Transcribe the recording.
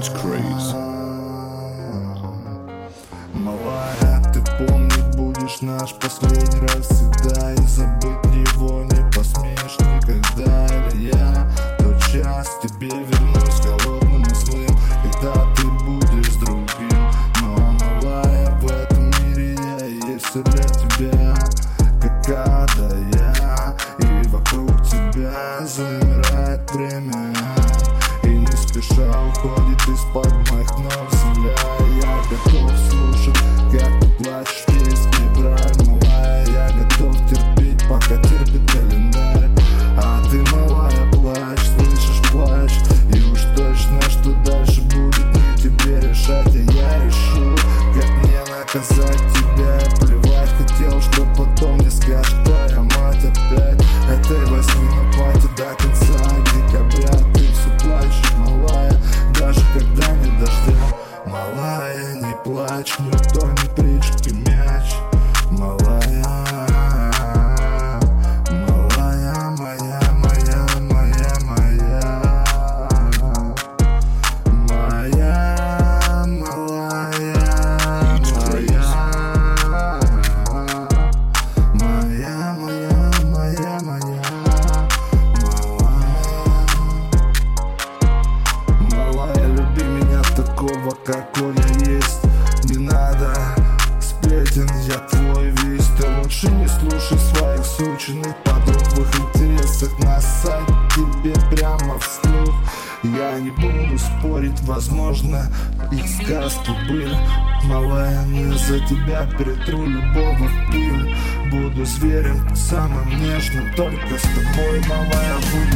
It's crazy. Малая, ты помнить будешь наш последний раз всегда. И забыть его не посмеешь никогда. Или я тот час тебе вернусь голодным и злым Когда ты будешь другим. Но малая, в этом мире я есть все для тебя Какая-то уходит из-под моих ног земля плачь, никто не прички мяч. Малая, малая, моя, моя, моя, моя. Моя, малая, моя. Моя, моя, моя, моя. Малая Малая, люби меня такого, какой я есть сплетен, я твой весь Ты лучше не слушай своих сученных подруг В их интересах насать тебе прямо вслух. Я не буду спорить, возможно, их сказки были. Малая, но за тебя перетру любого пыль Буду зверем, самым нежным, только с тобой Малая, буду